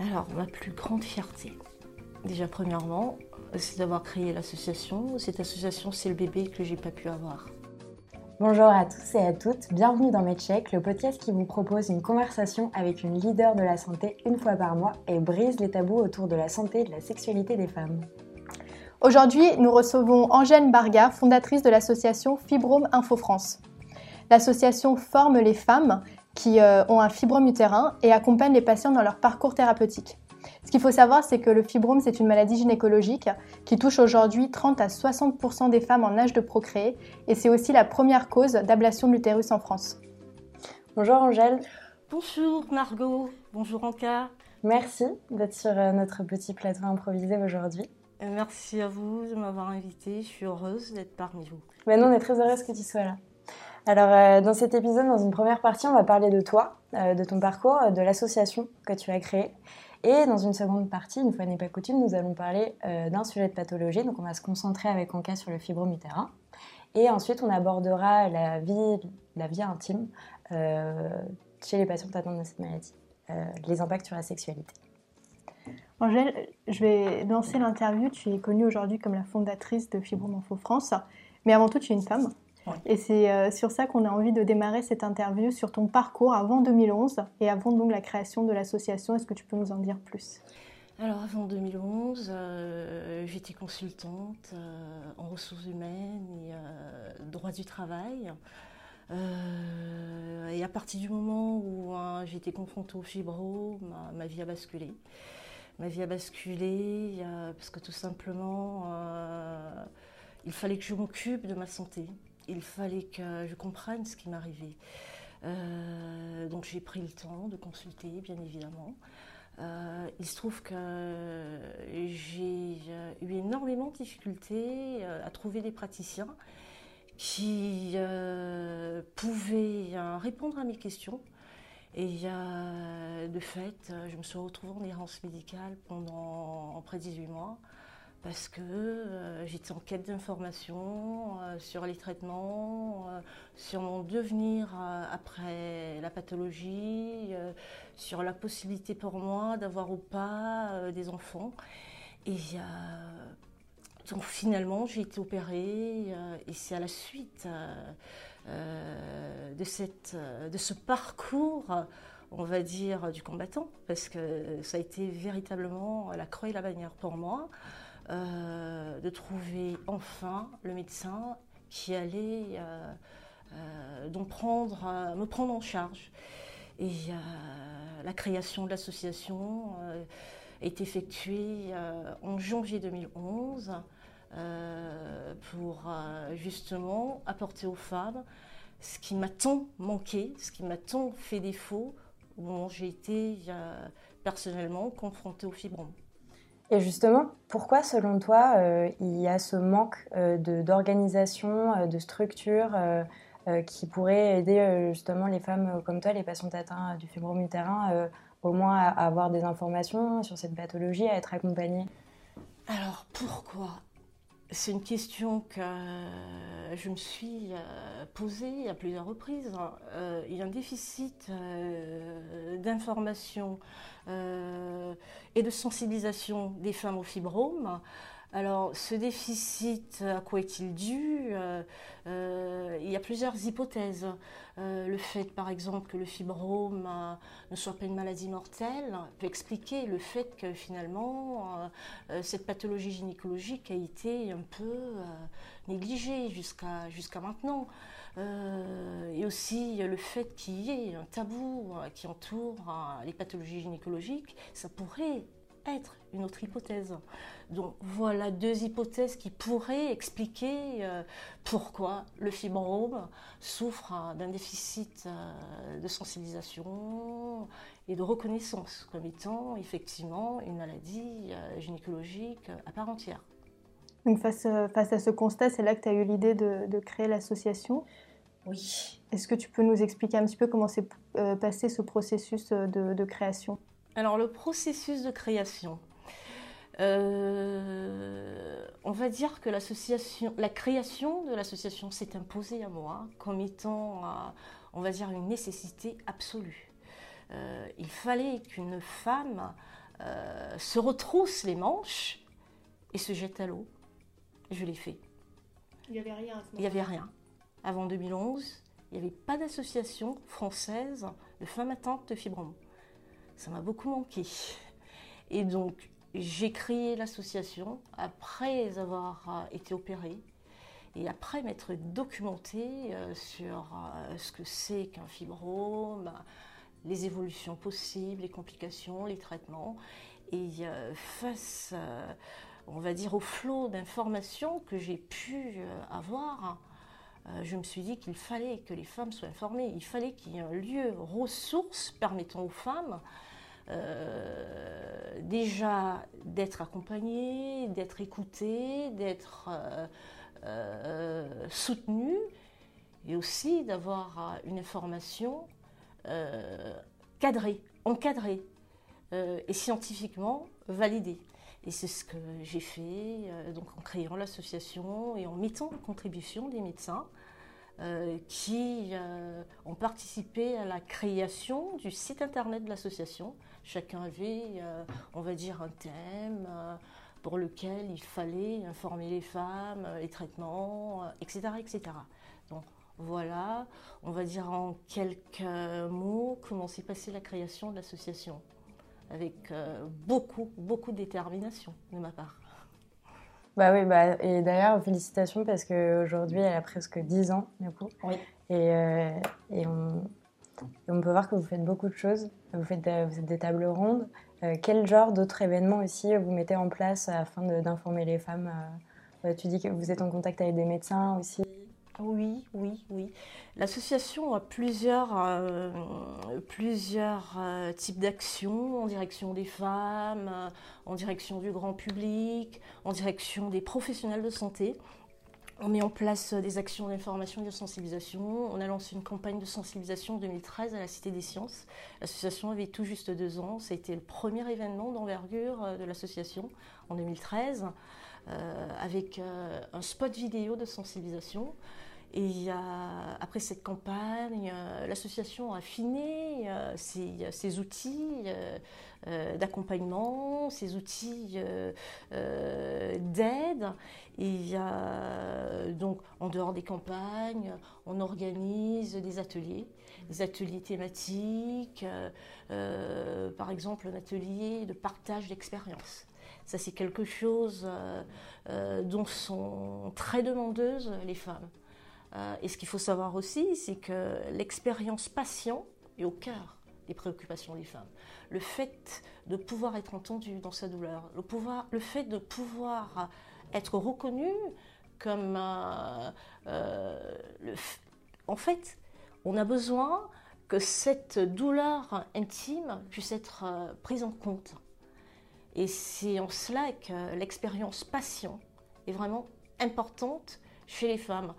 Alors, ma plus grande fierté, déjà premièrement, c'est d'avoir créé l'association. Cette association, c'est le bébé que j'ai pas pu avoir. Bonjour à tous et à toutes, bienvenue dans MedCheck, le podcast qui vous propose une conversation avec une leader de la santé une fois par mois et brise les tabous autour de la santé et de la sexualité des femmes. Aujourd'hui, nous recevons Angèle Barga, fondatrice de l'association Fibrome Info France. L'association forme les femmes qui euh, ont un fibrome utérin et accompagne les patients dans leur parcours thérapeutique. Ce qu'il faut savoir, c'est que le fibrome, c'est une maladie gynécologique qui touche aujourd'hui 30 à 60 des femmes en âge de procréer et c'est aussi la première cause d'ablation de l'utérus en France. Bonjour Angèle. Bonjour Margot. Bonjour Anka. Merci d'être sur euh, notre petit plateau improvisé aujourd'hui. Merci à vous de m'avoir invitée. Je suis heureuse d'être parmi vous. Ben nous, on est très heureuse que tu sois là. Alors, euh, dans cet épisode, dans une première partie, on va parler de toi, euh, de ton parcours, de l'association que tu as créée. Et dans une seconde partie, une fois n'est pas coutume, nous allons parler euh, d'un sujet de pathologie. Donc, on va se concentrer avec Anka sur le fibrome utérin. Et ensuite, on abordera la vie, la vie intime chez les patients atteints de cette maladie, les impacts sur la sexualité. Angèle, je vais lancer l'interview. Tu es connue aujourd'hui comme la fondatrice de Fibrome Info France, mais avant tout, tu es une femme. Et c'est euh, sur ça qu'on a envie de démarrer cette interview, sur ton parcours avant 2011 et avant donc la création de l'association. Est-ce que tu peux nous en dire plus? Alors avant 2011, euh, j'étais consultante euh, en ressources humaines et droit du travail. et à partir du moment où hein, été confrontée au fibro, ma, vie a basculé ma vie a basculé parce que tout simplement, il fallait que je m'occupe de ma santé. Il fallait que je comprenne ce qui m'arrivait. Euh, donc j'ai pris le temps de consulter, bien évidemment. Euh, il se trouve que j'ai eu énormément de difficultés à trouver des praticiens qui pouvaient répondre à mes questions et de fait, je me suis retrouvée en errance médicale pendant près de 18 mois parce que euh, j'étais en quête d'informations euh, sur les traitements, euh, sur mon devenir après la pathologie, sur la possibilité pour moi d'avoir ou pas des enfants. Et donc finalement, j'ai été opérée et c'est à la suite de, cette, de ce parcours, on va dire, du combattant, parce que ça a été véritablement la croix et la bannière pour moi, euh, de trouver enfin le médecin qui allait donc prendre, me prendre en charge. Et la création de l'association est effectuée en janvier 2011. Euh, pour euh, justement apporter aux femmes ce qui m'a tant manqué, ce qui m'a tant fait défaut où j'ai été euh, personnellement confrontée au fibrome. Et justement, pourquoi selon toi il y a ce manque d'organisation, de, structure qui pourrait aider justement les femmes comme toi, les patients atteints du fibrome utérin, au moins à avoir des informations sur cette pathologie, à être accompagnées? Alors pourquoi? C'est une question que je me suis euh, posée à plusieurs reprises. Euh, il y a un déficit euh, d'information et de sensibilisation des femmes au fibrome. Alors, ce déficit, à quoi est-il dû? Euh, euh, Il y a plusieurs hypothèses. Euh, le fait, par exemple, que le fibrome ne soit pas une maladie mortelle peut expliquer le fait que finalement, cette pathologie gynécologique a été un peu négligée jusqu'à maintenant. et aussi le fait qu'il y ait un tabou qui entoure les pathologies gynécologiques, ça pourrait être une autre hypothèse. Donc voilà deux hypothèses qui pourraient expliquer euh, pourquoi le fibrome souffre hein, d'un déficit euh, de sensibilisation et de reconnaissance comme étant effectivement une maladie euh, gynécologique à part entière. Donc face, face à ce constat, c'est là que tu as eu l'idée de, créer l'association? Oui. Est-ce que tu peux nous expliquer un petit peu comment s'est passé ce processus de création? Alors le processus de création, euh, on va dire que l'association, la création de l'association s'est imposée à moi comme étant, on va dire, une nécessité absolue. Euh, il fallait qu'une femme se retrousse les manches et se jette à l'eau. Je l'ai fait. Il n'y avait rien à ce moment Il n'y avait rien. Avant 2011, il n'y avait pas d'association française de femmes atteintes de fibrome. Ça m'a beaucoup manqué. Et donc, j'ai créé l'association après avoir euh, été opérée et après m'être documentée euh, sur euh, ce que c'est qu'un fibrome, les évolutions possibles, les complications, les traitements. Et face, on va dire, au flot d'informations que j'ai pu avoir, je me suis dit qu'il fallait que les femmes soient informées, il fallait qu'il y ait un lieu ressource permettant aux femmes euh, déjà d'être accompagné, d'être écouté, d'être euh, euh, soutenu et aussi d'avoir une information cadrée, encadrée et scientifiquement validée. Et c'est ce que j'ai fait donc en créant l'association et en mettant en contribution des médecins euh, qui euh, ont participé à la création du site internet de l'association. Chacun avait, euh, on va dire, un thème pour lequel il fallait informer les femmes, les traitements, etc., etc. Donc voilà, on va dire en quelques mots comment s'est passée la création de l'association, avec beaucoup, beaucoup de détermination de ma part. Bah oui, bah, et d'ailleurs, félicitations parce qu'aujourd'hui, elle a presque 10 ans, du coup. Oui. Et, euh, et, on, on, peut voir que vous faites beaucoup de choses. Vous faites, vous des tables rondes. Euh, quel genre d'autres événements aussi vous mettez en place afin d'informer les femmes euh, Tu dis que vous êtes en contact avec des médecins aussi. Oui, oui, oui. L'association a plusieurs, euh, euh, types d'actions en direction des femmes, euh, en direction du grand public, en direction des professionnels de santé. On met en place des actions d'information et de sensibilisation. On a lancé une campagne de sensibilisation en 2013 à la Cité des Sciences. L'association avait tout juste deux ans. Ça a été le premier événement d'envergure de l'association en 2013, avec un spot vidéo de sensibilisation. Et après cette campagne, euh, l'association a affiné euh, ses, outils euh, d'accompagnement, ses outils d'aide. Et donc, en dehors des campagnes, on organise des ateliers, des ateliers thématiques, par exemple un atelier de partage d'expérience. Ça, c'est quelque chose dont sont très demandeuses les femmes. Euh, et ce qu'il faut savoir aussi, c'est que l'expérience patient est au cœur des préoccupations des femmes. Le fait de pouvoir être entendu dans sa douleur, le, pouvoir, le fait de pouvoir être reconnu comme... Euh, euh, en fait, on a besoin que cette douleur intime puisse être prise en compte. Et c'est en cela que l'expérience patient est vraiment importante chez les femmes.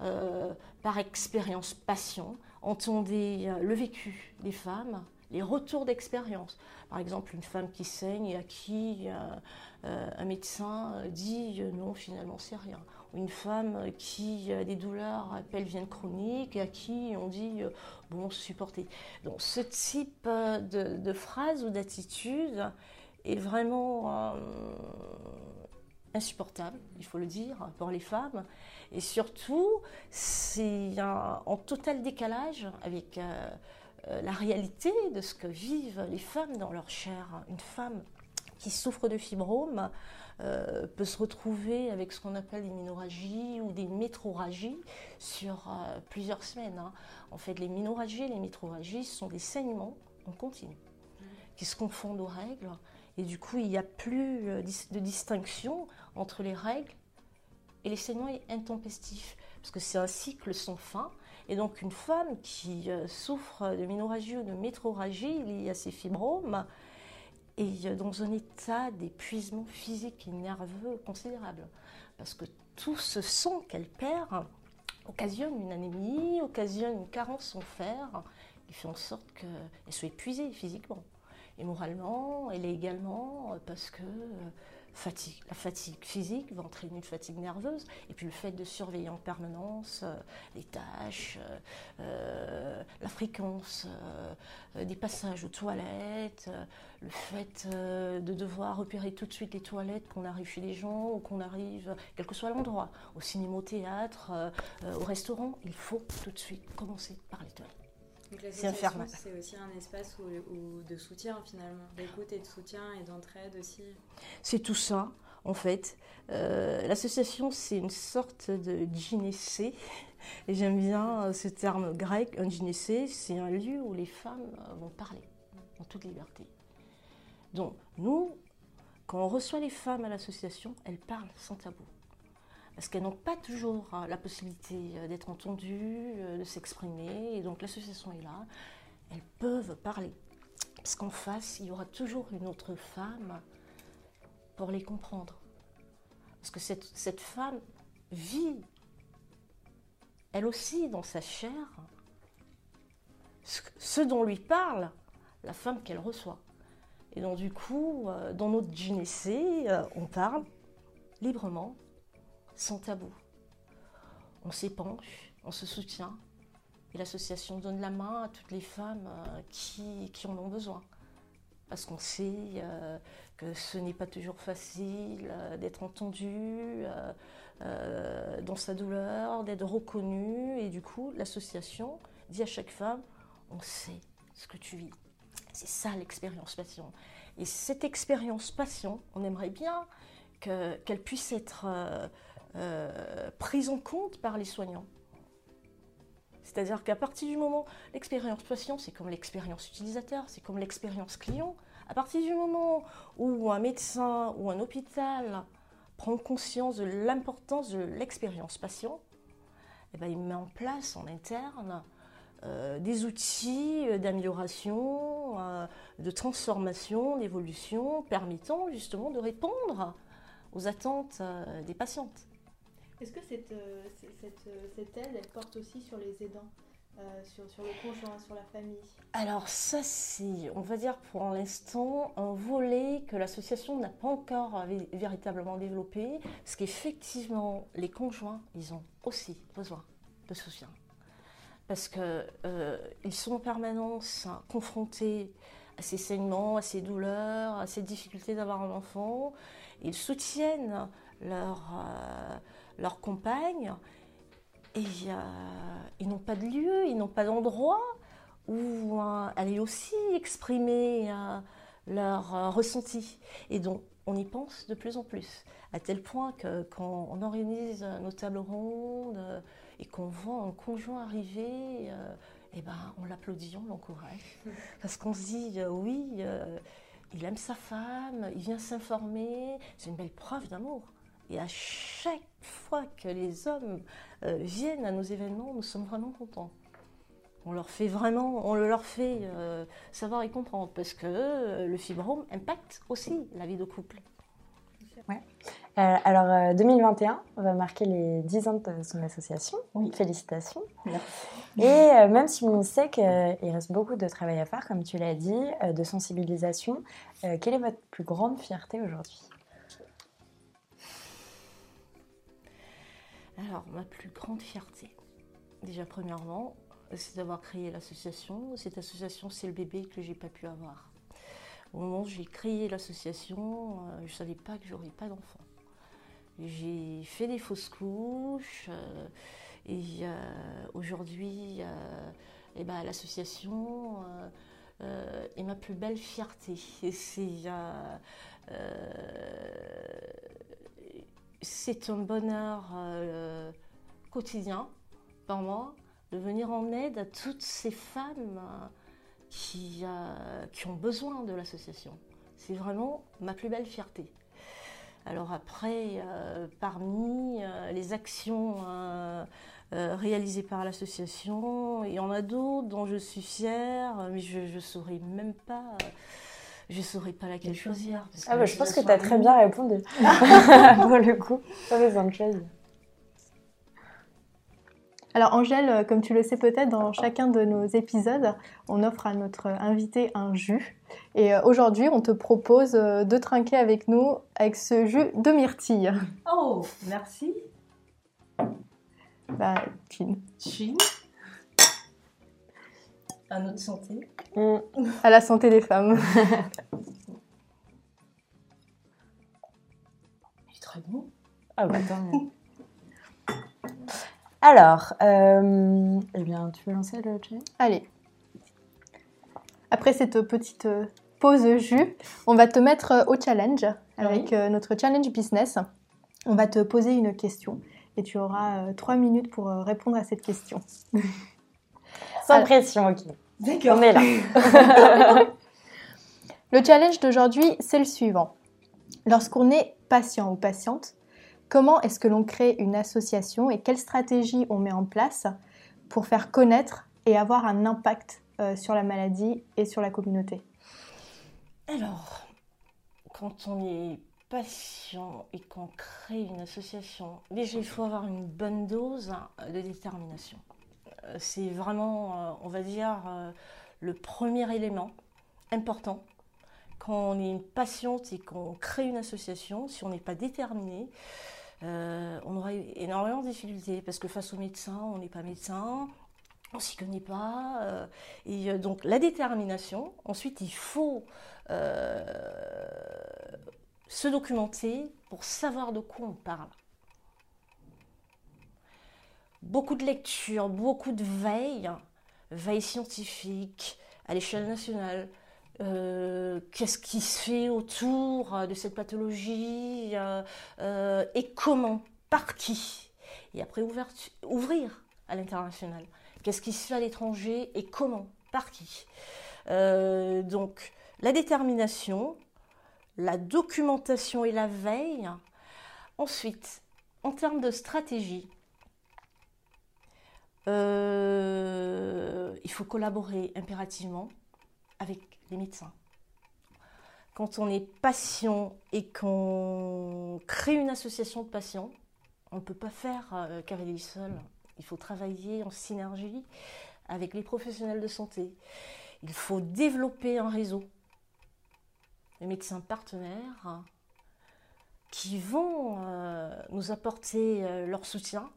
Euh, par expérience patient, entendez euh, le vécu des femmes, les retours d'expérience. Par exemple, une femme qui saigne à qui euh, un médecin dit non, finalement, c'est rien. Ou une femme qui a des douleurs pelviennes chroniques et à qui on dit bon, supporter. Donc, ce type de, de phrase ou d'attitude est vraiment insupportable, il faut le dire, pour les femmes. Et surtout, c'est en total décalage avec euh, euh, la réalité de ce que vivent les femmes dans leur chair. Une femme qui souffre de fibrome euh, peut se retrouver avec ce qu'on appelle des minorragies ou des métroragies sur plusieurs semaines. Hein. En fait, les minorragies et les métroragies sont des saignements en continu qui se confondent aux règles. Et du coup, il n'y a plus de distinction entre les règles et les saignements intempestifs, parce que c'est un cycle sans fin. Et donc une femme qui euh, souffre de ménorragie ou de métroragie liée à ses fibromes est euh, dans un état d'épuisement physique et nerveux considérable, parce que tout ce sang qu'elle perd occasionne une anémie, occasionne une carence en fer, qui fait en sorte qu'elle soit épuisée physiquement. Et moralement, elle est également, euh, parce que La fatigue physique va entraîner une fatigue nerveuse, et puis le fait de surveiller en permanence euh, les tâches, euh, euh, la fréquence des passages aux toilettes, le fait de devoir repérer tout de suite les toilettes qu'on arrive chez les gens ou qu'on arrive, quel que soit l'endroit, au cinéma, au théâtre, au restaurant, il faut tout de suite commencer par les toilettes. C'est infernal. C'est aussi un espace de soutien finalement, d'écoute et de soutien et d'entraide aussi. C'est tout ça en fait. Euh, l'association c'est une sorte de gynécée et j'aime bien euh, ce terme grec, un gynécée, c'est un lieu où les femmes euh, vont parler en toute liberté. Donc nous, quand on reçoit les femmes à l'association, elles parlent sans tabou parce qu'elles n'ont pas toujours euh, la possibilité euh, d'être entendues, euh, de s'exprimer. Et donc l'association est là, elles peuvent parler. Parce qu'en face, il y aura toujours une autre femme pour les comprendre. Parce que cette, femme vit, elle aussi, dans sa chair, ce dont lui parle la femme qu'elle reçoit. Et donc du coup, dans notre gynécée, on parle librement sans tabou. On s'épanche, on se soutient, et l'association donne la main à toutes les femmes euh, qui, qui en ont besoin. Parce qu'on sait euh, que ce n'est pas toujours facile euh, d'être entendu dans sa douleur, d'être reconnu. Et du coup, l'association dit à chaque femme, on sait ce que tu vis. C'est ça l'expérience passion. Et cette expérience passion, on aimerait bien qu'elle puisse être euh, prise en compte par les soignants. C'est-à-dire qu'à partir du moment, l'expérience patient, c'est comme l'expérience utilisateur, c'est comme l'expérience client. À partir du moment où un médecin ou un hôpital prend conscience de l'importance de l'expérience patient, eh ben, il met en place en interne euh, des outils d'amélioration, euh, de transformation, d'évolution, permettant justement de répondre aux attentes des patientes. Est-ce que cette, euh, euh, aide, elle porte aussi sur les aidants euh, sur, sur, le conjoint, sur la famille? Alors ça, c'est, on va dire pour l'instant, un volet que l'association n'a pas encore véritablement développé, parce qu'effectivement, les conjoints, ils ont aussi besoin de soutien. Parce qu'ils sont en permanence confrontés à ces saignements, à ces douleurs, à ces difficultés d'avoir un enfant. Ils soutiennent leur leur compagne, et ils n'ont pas de lieu, ils n'ont pas d'endroit où euh, aller aussi exprimer euh, leur euh, ressenti. Et donc, on y pense de plus en plus, à tel point que quand on organise nos tables rondes et qu'on voit un conjoint arriver, eh ben, on l'applaudit, on l'encourage. Parce qu'on se dit, oui, il aime sa femme, il vient s'informer, c'est une belle preuve d'amour. Et à chaque fois que les hommes euh, viennent à nos événements, nous sommes vraiment contents. On leur fait vraiment, on leur fait euh, savoir et comprendre parce que euh, le fibrome impacte aussi la vie de couple. Ouais. alors 2021 va marquer les 10 ans de son association. Félicitations. Et même si on sait qu'il reste beaucoup de travail à faire, comme tu l'as dit, de sensibilisation, quelle est votre plus grande fierté aujourd'hui? Alors, ma plus grande fierté, déjà premièrement, c'est d'avoir créé l'association. Cette association, c'est le bébé que j'ai pas pu avoir. Au moment où j'ai créé l'association, euh, je ne savais pas que j'aurais pas d'enfant. J'ai fait des fausses couches euh, et euh, aujourd'hui, eh ben, l'association est ma plus belle fierté. c'est c'est un bonheur euh, quotidien pour moi de venir en aide à toutes ces femmes euh, qui, euh, qui, ont besoin de l'association. C'est vraiment ma plus belle fierté. Alors après, parmi les actions réalisées par l'association, il y en a d'autres dont je suis fière, mais je ne saurais même pas je ne saurais pas laquelle choisir. Ah bah, je pense que tu as très bien répondu. Pour le coup, pas besoin de choisir. Alors Angèle, euh, comme tu le sais peut-être, dans chacun de nos épisodes, on offre à notre invité un jus. Et euh, aujourd'hui, on te propose euh, de trinquer avec nous avec ce jus de myrtille. Oh, merci. Bah, chin. Chin. À notre santé. À la santé des femmes. Il est très bon. Ah bah tant mieux. Alors, euh, eh bien, tu veux lancer le chat Allez. Après cette petite euh, pause jus, on va te mettre euh, au challenge avec notre challenge business. On va te poser une question et tu auras trois minutes pour répondre à cette question. Sans Alors- pression, ok. D'accord. On est là. Le challenge d'aujourd'hui, c'est le suivant. Lorsqu'on est patient ou patiente, comment est-ce que l'on crée une association et quelle stratégie on met en place pour faire connaître et avoir un impact euh, sur la maladie et sur la communauté? Alors, quand on est patient et qu'on crée une association, déjà il faut avoir une bonne dose de détermination. C'est vraiment, euh, on va dire, euh, le premier élément important. Quand on est une patiente et qu'on crée une association, si on n'est pas déterminé, euh, on aura énormément de difficultés parce que face aux médecins, on n'est pas médecin, on s'y connaît pas. et donc la détermination. Ensuite, il faut se documenter pour savoir de quoi on parle. Beaucoup de lectures, beaucoup de veille, veille scientifique à l'échelle nationale. Euh, Qu'est-ce qui se fait autour de cette pathologie euh, euh, et comment, par qui? Et après ouvrir à l'international. Qu'est-ce qui se fait à l'étranger et comment, par qui? Donc la détermination, la documentation et la veille. Ensuite, en termes de stratégie, euh, il faut collaborer impérativement avec les médecins. Quand on est patient et qu'on crée une association de patients, on ne peut pas faire euh, cavalier seul. Il faut travailler en synergie avec les professionnels de santé. Il faut développer un réseau de médecins partenaires qui vont euh, nous apporter leur soutien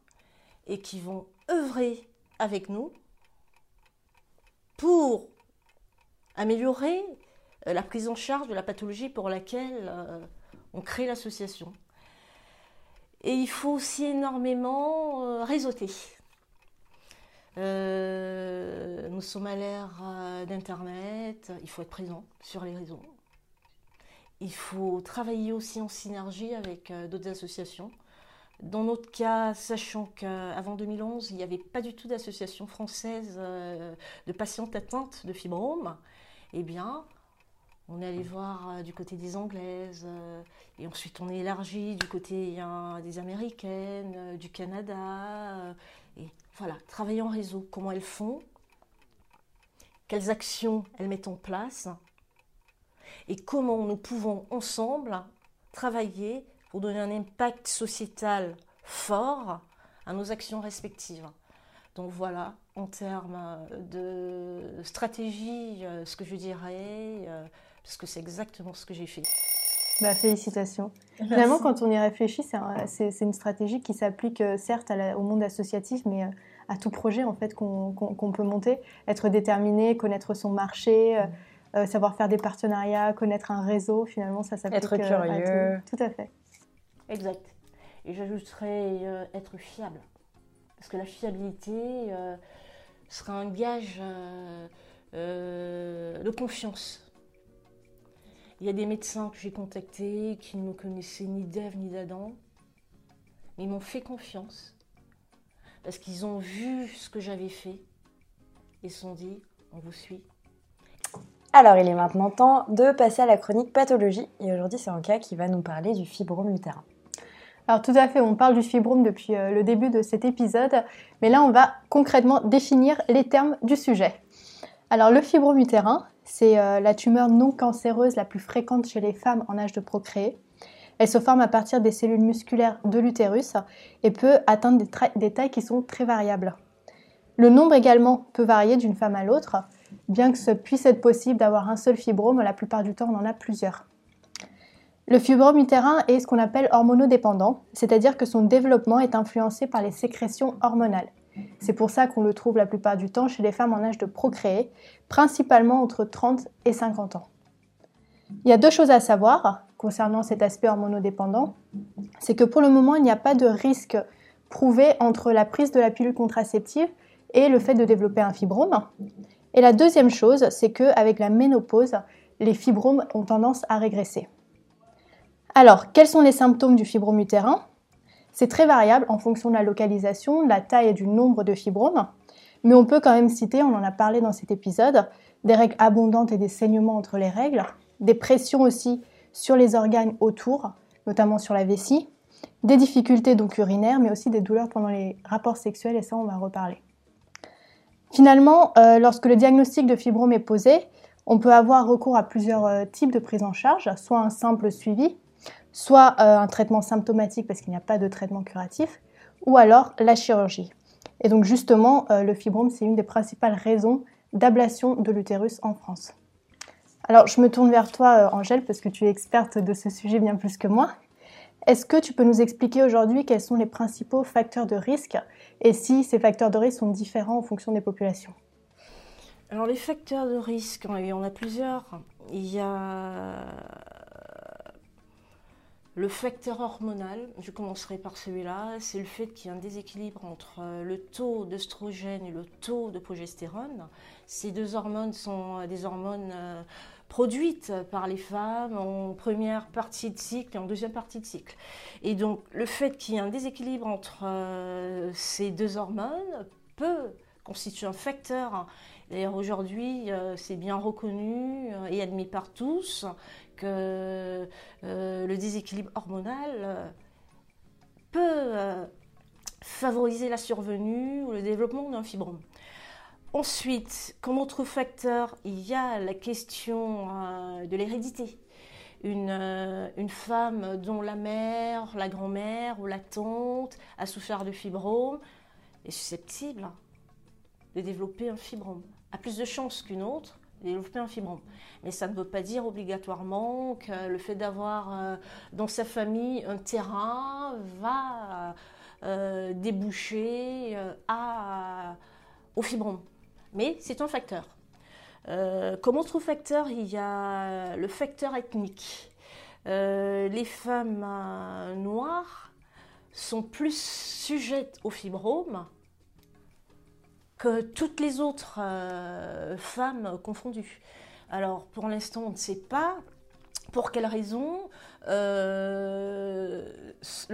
et qui vont œuvrer avec nous pour améliorer euh, la prise en charge de la pathologie pour laquelle euh, on crée l'association. Et il faut aussi énormément euh, réseauter. Nous sommes à l'ère d'Internet, il faut être présent sur les réseaux. Il faut travailler aussi en synergie avec d'autres associations. Dans notre cas, sachant qu'avant 2011, il n'y avait pas du tout d'association française euh, de patientes atteintes de fibrome, eh bien, on est allé voir euh, du côté des Anglaises, euh, et ensuite on est élargi du côté des Américaines, du Canada, et voilà, travailler en réseau, comment elles font, quelles actions elles mettent en place, et comment nous pouvons ensemble travailler pour donner un impact sociétal fort à nos actions respectives. Donc voilà, en termes euh, de stratégie, euh, ce que je dirais, euh, parce que c'est exactement ce que j'ai fait. Bah, félicitations. Finalement, quand on y réfléchit, c'est un- c'est c'est une stratégie qui s'applique certes à la- au monde associatif, mais à tout projet en fait qu'on qu'on- qu'on peut monter. Être déterminé, connaître son marché, euh, savoir faire des partenariats, connaître un réseau, finalement, ça s'applique Être à curieux. tout. Tout à fait. Exact. Et j'ajouterais euh, être fiable. Parce que la fiabilité euh, sera un gage euh, de confiance. Il y a des médecins que j'ai contactés qui ne me connaissaient ni d'Ève ni d'Adam, mais ils m'ont fait confiance parce qu'ils ont vu ce que j'avais fait et se sont dit on vous suit. Alors, il est maintenant temps de passer à la chronique pathologie. Et aujourd'hui, c'est Anka qui va nous parler du fibrome utérin. Alors tout à fait, on parle du fibrome depuis euh, le début de cet épisode, mais là on va concrètement définir les termes du sujet. Alors le fibrome utérin, c'est euh, la tumeur non cancéreuse la plus fréquente chez les femmes en âge de procréer. Elle se forme à partir des cellules musculaires de l'utérus et peut atteindre des, tailles qui sont très variables. Le nombre également peut varier d'une femme à l'autre, bien que ce puisse être possible d'avoir un seul fibrome, la plupart du temps on en a plusieurs. Le fibrome utérin est ce qu'on appelle hormonodépendant, c'est-à-dire que son développement est influencé par les sécrétions hormonales. C'est pour ça qu'on le trouve la plupart du temps chez les femmes en âge de procréer, principalement entre 30 et 50 ans. Il y a deux choses à savoir concernant cet aspect hormonodépendant. C'est que pour le moment, il n'y a pas de risque prouvé entre la prise de la pilule contraceptive et le fait de développer un fibrome. Et la deuxième chose, c'est qu'avec la ménopause, les fibromes ont tendance à régresser. Alors, quels sont les symptômes du fibrome utérin C'est très variable en fonction de la localisation, de la taille et du nombre de fibromes, mais on peut quand même citer, on en a parlé dans cet épisode, des règles abondantes et des saignements entre les règles, des pressions aussi sur les organes autour, notamment sur la vessie, des difficultés donc urinaires, mais aussi des douleurs pendant les rapports sexuels, et ça on va reparler. Finalement, euh, lorsque le diagnostic de fibrome est posé, on peut avoir recours à plusieurs euh, types de prise en charge, soit un simple suivi, soit euh, un traitement symptomatique parce qu'il n'y a pas de traitement curatif, ou alors la chirurgie. Et donc justement, le fibrome, c'est une des principales raisons d'ablation de l'utérus en France. Alors je me tourne vers toi, Angèle, parce que tu es experte de ce sujet bien plus que moi. Est-ce que tu peux nous expliquer aujourd'hui quels sont les principaux facteurs de risque et si ces facteurs de risque sont différents en fonction des populations? Alors les facteurs de risque, il y en a plusieurs. Il y a le facteur hormonal, je commencerai par celui-là, c'est le fait qu'il y a un déséquilibre entre le taux d'œstrogène et le taux de progestérone. Ces deux hormones sont des hormones euh, produites par les femmes en première partie de cycle et en deuxième partie de cycle. Et donc le fait qu'il y ait un déséquilibre entre euh, ces deux hormones peut constituer un facteur. D'ailleurs aujourd'hui euh, c'est bien reconnu euh, et admis par tous que le déséquilibre hormonal peut favoriser la survenue ou le développement d'un fibrome. Ensuite, comme autre facteur, il y a la question euh, de l'hérédité. Euh, une, femme dont la mère, la grand-mère ou la tante a souffert de fibrome est susceptible de développer un fibrome, a plus de chances qu'une autre développer un fibrome. Mais ça ne veut pas dire obligatoirement que le fait d'avoir euh, dans sa famille un terrain va déboucher à, au fibrome mais c'est un facteur. Euh, comme autre facteur, il y a le facteur ethnique. Euh, les femmes euh, noires sont plus sujettes au fibrome que toutes les autres femmes confondues. Alors pour l'instant, on ne sait pas pour quelle raison le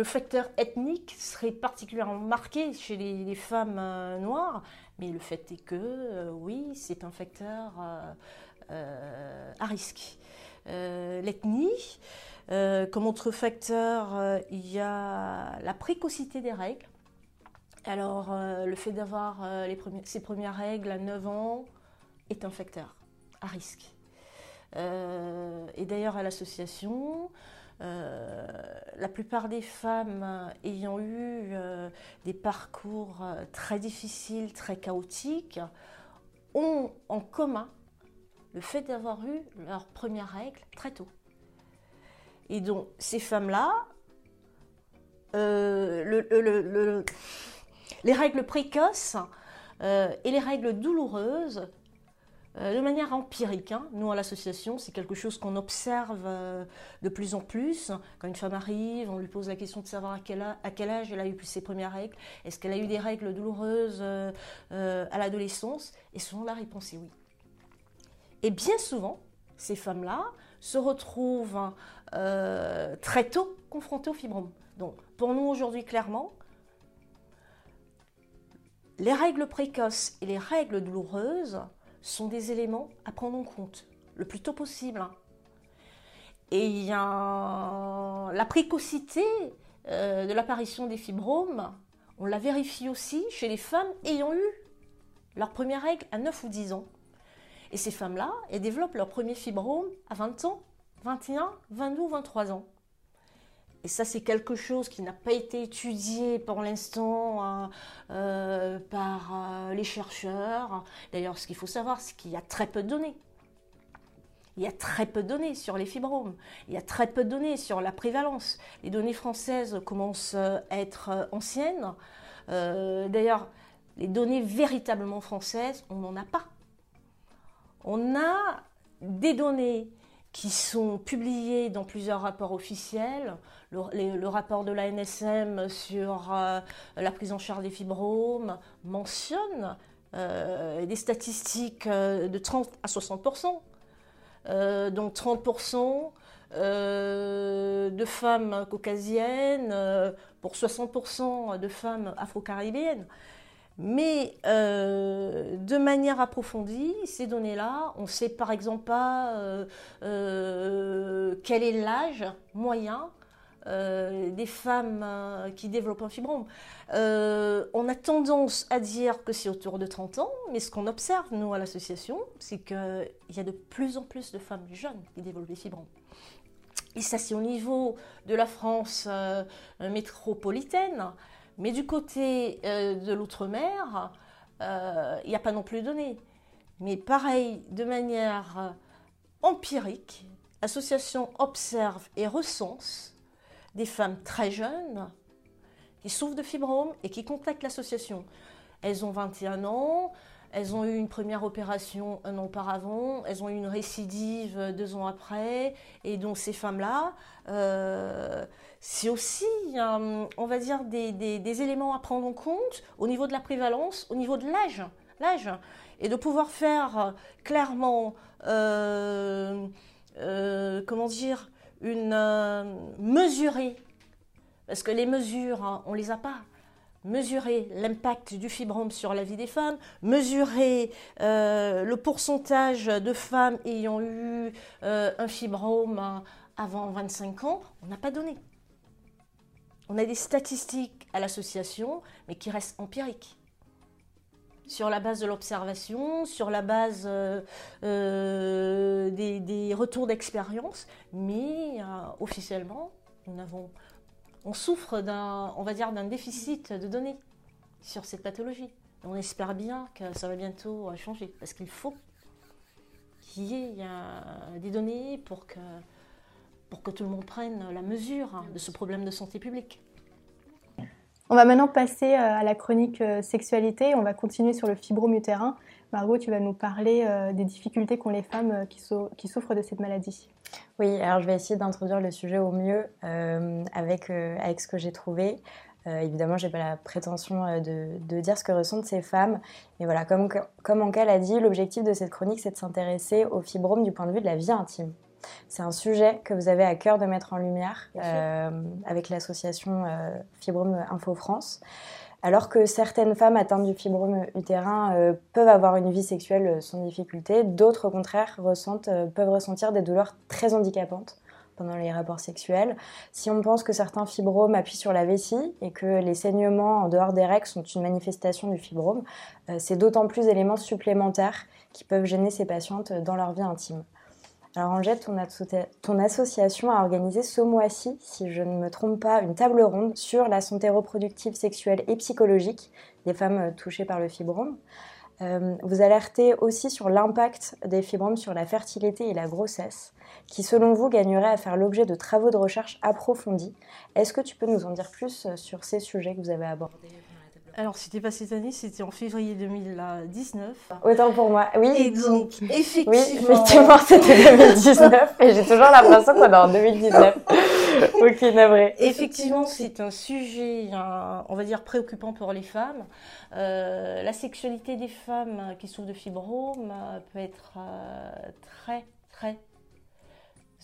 facteur ethnique serait particulièrement marqué chez les femmes noires, mais le fait est que, euh, oui, c'est un facteur euh, euh, à risque. L'ethnie, comme autre facteur, il y a la précocité des règles. Alors, le fait d'avoir ces premières règles à 9 ans est un facteur à risque. et d'ailleurs, à l'association, euh, la plupart des femmes ayant eu euh, des parcours euh, très difficiles, très chaotiques, ont en commun le fait d'avoir eu leur première règle très tôt. Et donc ces femmes-là, les règles précoces et les règles douloureuses euh, de manière empirique. Hein. Nous, à l'association, c'est quelque chose qu'on observe euh, de plus en plus. Quand une femme arrive, on lui pose la question de savoir à quel, âge, elle a eu ses premières règles. Est-ce qu'elle a eu des règles douloureuses euh, à l'adolescence? Et souvent, la réponse est oui. Et bien souvent, ces femmes-là se retrouvent très tôt confrontées au fibrome. Donc, pour nous, aujourd'hui, clairement, les règles précoces et les règles douloureuses sont des éléments à prendre en compte le plus tôt possible. Hein. Et il la précocité euh, de l'apparition des fibromes, on la vérifie aussi chez les femmes ayant eu leur première règle à 9 ou 10 ans. Et ces femmes-là, elles développent leur premier fibrome à 20 ans, 21, 22 ou 23 ans. Et ça c'est quelque chose qui n'a pas été étudié pour l'instant hein, euh, par euh, les chercheurs. D'ailleurs, ce qu'il faut savoir, c'est qu'il y a très peu de données. Il y a très peu de données sur les fibromes. Il y a très peu de données sur la prévalence. Les données françaises commencent à être anciennes. D'ailleurs, les données véritablement françaises, on n'en a pas. On a des données qui sont publiées dans plusieurs rapports officiels. Le, rapport de la NSM sur euh, la prise en charge des fibromes mentionne euh, des statistiques euh, de 30 à 60% donc 30% de femmes caucasiennes pour 60% de femmes afro-caribéennes. Mais de manière approfondie, ces données-là, on ne sait par exemple pas quel est l'âge moyen des femmes qui développent un fibrome. on a tendance à dire que c'est autour de 30 ans, mais ce qu'on observe, nous, à l'association, c'est qu'il y a de plus en plus de femmes jeunes qui développent des fibromes. Et ça, c'est au niveau de la France métropolitaine. Mais du côté euh, de l'outre-mer, euh, il n'y a pas non plus de données. Mais pareil, de manière euh, empirique, l'association observe et recense des femmes très jeunes qui souffrent de fibromes et qui contactent l'association. Elles ont 21 ans, elles ont eu une première opération un an auparavant, elles ont eu une récidive deux ans après, et donc ces femmes-là, euh, c'est aussi, on va dire, des, éléments à prendre en compte au niveau de la prévalence, au niveau de l'âge, l'âge, et de pouvoir faire euh, clairement, euh, comment dire, une mesurer, parce que les mesures, hein, on les a pas mesurer l'impact du fibrome sur la vie des femmes, mesurer euh, le pourcentage de femmes ayant eu euh, un fibrome avant 25 ans, on n'a pas donné. On a des statistiques à l'association, mais qui restent empiriques. Sur la base de l'observation, sur la base euh, des, des, retours d'expérience, mais officiellement, nous n'avons on souffre d'un, on va dire, d'un déficit de données sur cette pathologie. on espère bien que ça va bientôt changer, parce qu'il faut qu'il y ait des données pour que, pour que tout le monde prenne la mesure de ce problème de santé publique. On va maintenant passer euh, à la chronique euh, sexualité. On va continuer sur le fibrome utérin. Margot, tu vas nous parler euh, des difficultés qu'ont les femmes qui, souffrent de cette maladie. Oui, alors je vais essayer d'introduire le sujet au mieux avec, avec ce que j'ai trouvé. Évidemment, je n'ai pas la prétention de, dire ce que ressentent ces femmes. Mais voilà, comme, comme Anka l'a dit, l'objectif de cette chronique, c'est de s'intéresser au fibrome du point de vue de la vie intime. C'est un sujet que vous avez à cœur de mettre en lumière avec l'association Fibrome Info France. Alors que certaines femmes atteintes du fibrome utérin euh, peuvent avoir une vie sexuelle euh, sans difficulté, d'autres au contraire euh, peuvent ressentir des douleurs très handicapantes pendant les rapports sexuels. Si on pense que certains fibromes appuient sur la vessie et que les saignements en dehors des règles sont une manifestation du fibrome, c'est d'autant plus d'éléments supplémentaires qui peuvent gêner ces patientes dans leur vie intime. Alors Angèle, ton, association a organisé ce mois-ci, si je ne me trompe pas, une table ronde sur la santé reproductive, sexuelle et psychologique des femmes euh, touchées par le fibrome. Euh, vous alertez aussi sur l'impact des fibromes sur la fertilité et la grossesse, qui selon vous gagnerait à faire l'objet de travaux de recherche approfondis. Est-ce que tu peux nous en dire plus euh, sur ces sujets que vous avez abordés? Alors, c'était pas cette année, c'était en février 2019. Autant pour moi, oui. Et donc, effectivement. Oui, effectivement, c'était 2019 et j'ai toujours l'impression qu'on est en 2019. ok, navré. Effectivement, c'est un sujet, on va dire, préoccupant pour les femmes. Euh, la sexualité des femmes qui souffrent de fibromes peut être euh, très, très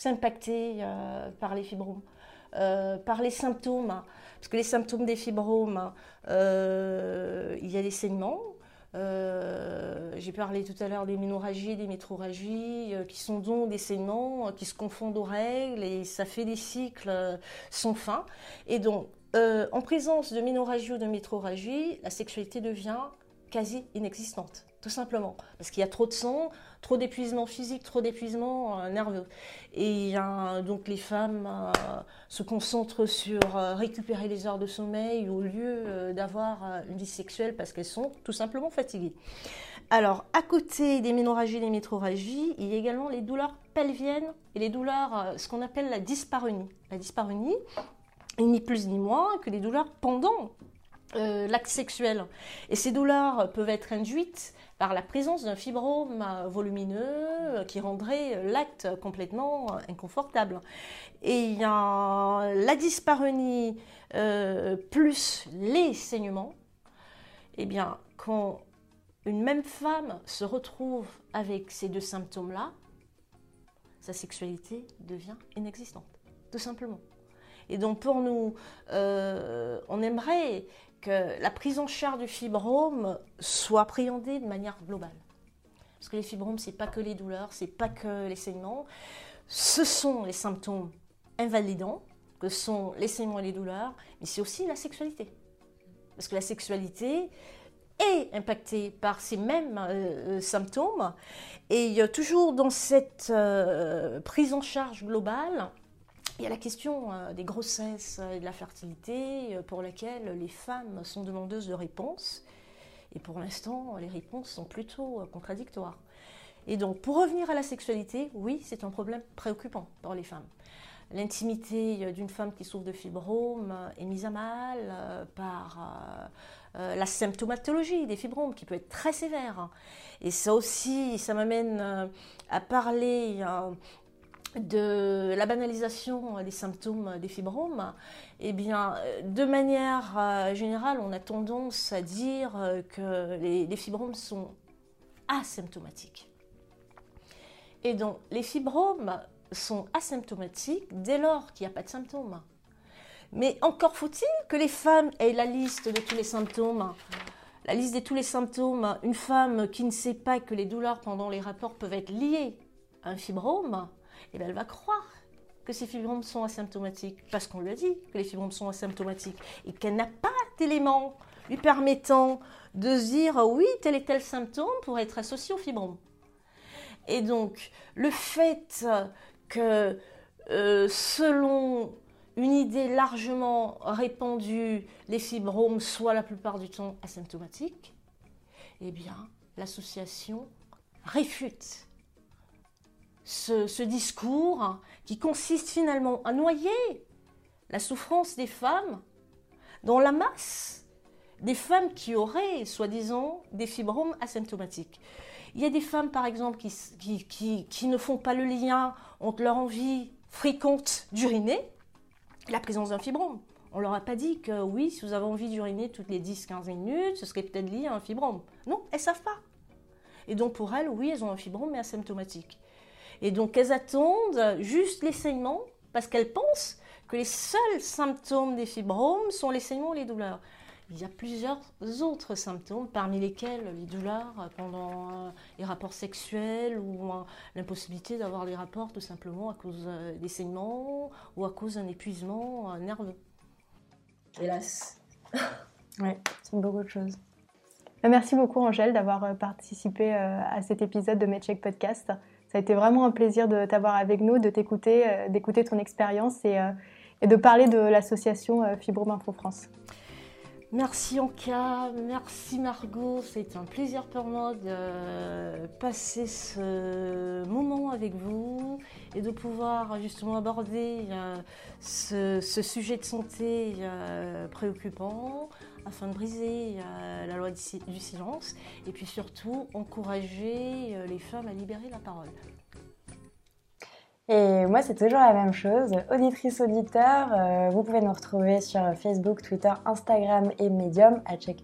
impactée euh, par les fibromes. par les symptômes. Parce que les symptômes des fibromes, euh, il y a des saignements. Euh, j'ai parlé tout à l'heure des ménorragies, des métroragies, euh, qui sont donc des saignements qui se confondent aux règles et ça fait des cycles sans fin. Et donc, en présence de ménorragie ou de métroragie, la sexualité devient quasi inexistante. tout simplement. Parce qu'il y a trop de sang, trop d'épuisement physique, trop d'épuisement euh, nerveux. Et donc les femmes euh, se concentrent sur euh, récupérer les heures de sommeil au lieu d'avoir une vie sexuelle parce qu'elles sont tout simplement fatiguées. Alors, à côté des ménorragies et des métroragies, il y a également les douleurs pelviennes et les douleurs, ce qu'on appelle la dyspareunie. La dyspareunie, ni plus ni moins que les douleurs pendant l'acte sexuel. Et ces douleurs peuvent être induites par la présence d'un fibrome volumineux qui rendrait l'acte complètement inconfortable. Et il y a la dyspareunie euh, plus les saignements. Eh bien, quand une même femme se retrouve avec ces deux symptômes-là, sa sexualité devient inexistante, tout simplement. Et donc pour nous, euh, on aimerait que la prise en charge du fibrome soit appréhendée de manière globale. Parce que les fibromes, c'est pas que les douleurs, c'est pas que les saignements. Ce sont les symptômes invalidants, que sont les saignements et les douleurs, mais c'est aussi la sexualité. Parce que la sexualité est impactée par ces mêmes euh, symptômes. Et a toujours dans cette euh, prise en charge globale, il y a la question euh, des grossesses et de la fertilité euh, pour laquelle les femmes sont demandeuses de réponses. Et pour l'instant, les réponses sont plutôt euh, contradictoires. Et donc, pour revenir à la sexualité, oui, c'est un problème préoccupant pour les femmes. L'intimité d'une femme qui souffre de fibrome est mise à mal par la symptomatologie des fibromes qui peut être très sévère. Et ça aussi, ça m'amène à parler de la banalisation des symptômes des fibromes, eh bien, de manière euh, générale, on a tendance à dire euh, que les, fibromes sont asymptomatiques. Et donc, les fibromes sont asymptomatiques dès lors qu'il n'y a pas de symptômes. Mais encore faut-il que les femmes aient la liste de tous les symptômes. La liste de tous les symptômes, une femme qui ne sait pas que les douleurs pendant les rapports peuvent être liées à un fibrome, eh ben, elle va croire que ces fibromes sont asymptomatiques, parce qu'on lui a dit que les fibromes sont asymptomatiques, et qu'elle n'a pas d'éléments lui permettant de dire oui, tel et tel symptôme pourrait être associé aux fibromes. Et donc, le fait que, euh, selon une idée largement répandue, les fibromes soient la plupart du temps asymptomatiques, eh bien, l'association réfute ce, discours qui consiste finalement à noyer la souffrance des femmes dans la masse des femmes qui auraient, soi-disant, des fibromes asymptomatiques. Il y a des femmes, par exemple, qui, ne font pas le lien entre leur envie fréquente d'uriner et la présence d'un fibrome. On leur a pas dit que oui, si vous avez envie d'uriner toutes les 10-15 minutes, ce serait peut-être lié à un fibrome. Non, elles savent pas. Et donc pour elles, oui, elles ont un fibrome, mais asymptomatique. Et donc elles attendent juste les saignements parce qu'elles pensent que les seuls symptômes des fibromes sont les saignements et les douleurs. Il y a plusieurs autres symptômes, parmi lesquels les douleurs pendant euh, les rapports sexuels ou euh, l'impossibilité d'avoir des rapports tout simplement à cause euh, des saignements ou à cause d'un épuisement nerveux. Hélas. oui, c'est beaucoup de choses. Merci beaucoup Angèle d'avoir participé à cet épisode de MedCheck Podcast. Ça a été vraiment un plaisir de t'avoir avec nous, de t'écouter, euh, d'écouter ton expérience et, euh, et, de parler de l'association euh, Fibrome Info France. Merci Anka, merci Margot, c'est un plaisir pour moi de passer ce moment avec vous et de pouvoir justement aborder ce, sujet de santé préoccupant afin de briser la loi du silence et puis surtout encourager les femmes à libérer la parole. Et moi, c'est toujours la même chose. Auditrice, auditeur, euh, vous pouvez nous retrouver sur Facebook, Twitter, Instagram et Medium at, check,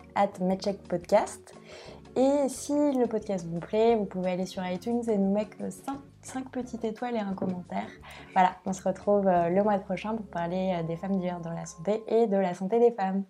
Podcast. Et si le podcast vous plaît, vous pouvez aller sur iTunes et nous mettre 5, petites étoiles et un commentaire. Voilà, on se retrouve euh, le mois prochain pour parler euh, des femmes d'hiver dans la santé et de la santé des femmes.